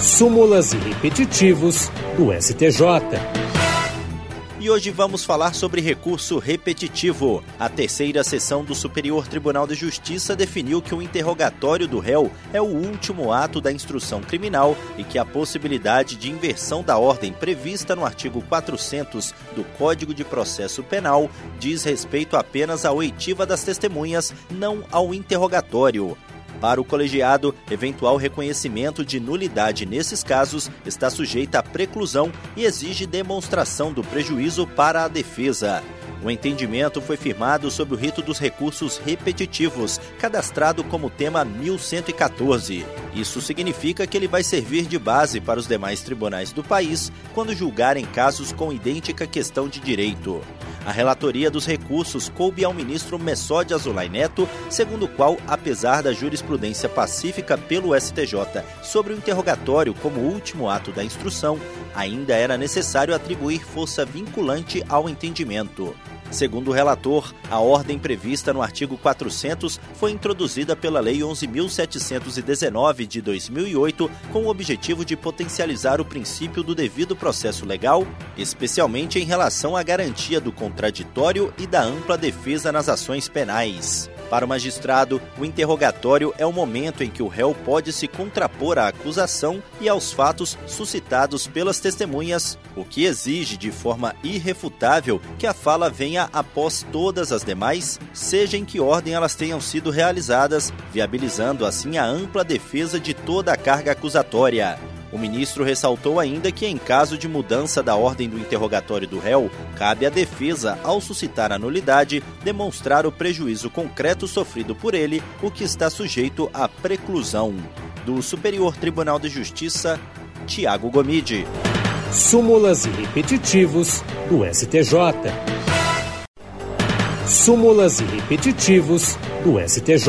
súmulas e repetitivos do STJ. E hoje vamos falar sobre recurso repetitivo. A terceira sessão do Superior Tribunal de Justiça definiu que o interrogatório do réu é o último ato da instrução criminal e que a possibilidade de inversão da ordem prevista no artigo 400 do Código de Processo Penal diz respeito apenas à oitiva das testemunhas, não ao interrogatório. Para o colegiado, eventual reconhecimento de nulidade nesses casos está sujeita à preclusão e exige demonstração do prejuízo para a defesa. O entendimento foi firmado sob o rito dos recursos repetitivos, cadastrado como tema 1114. Isso significa que ele vai servir de base para os demais tribunais do país quando julgarem casos com idêntica questão de direito. A relatoria dos recursos coube ao ministro Messode Azulay Neto, segundo o qual, apesar da jurisprudência pacífica pelo STJ sobre o interrogatório como último ato da instrução, ainda era necessário atribuir força vinculante ao entendimento. Segundo o relator, a ordem prevista no artigo 400 foi introduzida pela Lei 11.719 de 2008 com o objetivo de potencializar o princípio do devido processo legal, especialmente em relação à garantia do contraditório e da ampla defesa nas ações penais. Para o magistrado, o interrogatório é o momento em que o réu pode se contrapor à acusação e aos fatos suscitados pelas testemunhas, o que exige de forma irrefutável que a fala venha após todas as demais, seja em que ordem elas tenham sido realizadas, viabilizando assim a ampla defesa de toda a carga acusatória. O ministro ressaltou ainda que, em caso de mudança da ordem do interrogatório do réu, cabe à defesa, ao suscitar a nulidade, demonstrar o prejuízo concreto sofrido por ele, o que está sujeito à preclusão. Do Superior Tribunal de Justiça, Tiago Gomide. Súmulas e repetitivos do STJ. Súmulas e repetitivos do STJ.